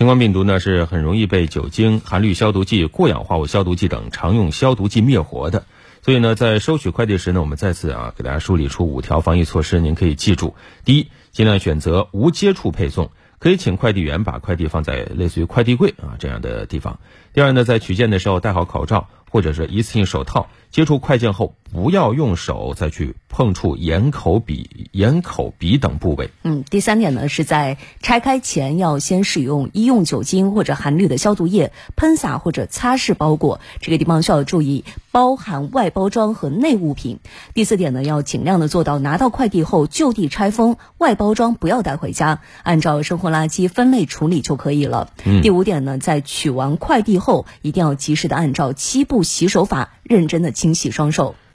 新冠病毒呢是很容易被酒精、含氯消毒剂、过氧化物消毒剂等常用消毒剂灭活的。所以呢，在收取快递时呢，我们再次啊给大家梳理出五条防疫措施，您可以记住：第一，尽量选择无接触配送，可以请快递员把快递放在类似于快递柜啊这样的地方；第二呢，在取件的时候戴好口罩或者是一次性手套，接触快件后不要用手再去碰触眼、口、鼻、眼、口、鼻等部位。嗯，第三点呢，是在拆开前要先使用医用酒精或者含氯的消毒液喷洒或者擦拭包裹，这个地方需要注意。包含外包装和内物品。第四点呢，要尽量的做到拿到快递后就地拆封，外包装不要带回家，按照生活垃圾分类处理就可以了。第五点呢，在取完快递后，一定要及时的按照七步洗手法，认真的清洗双手。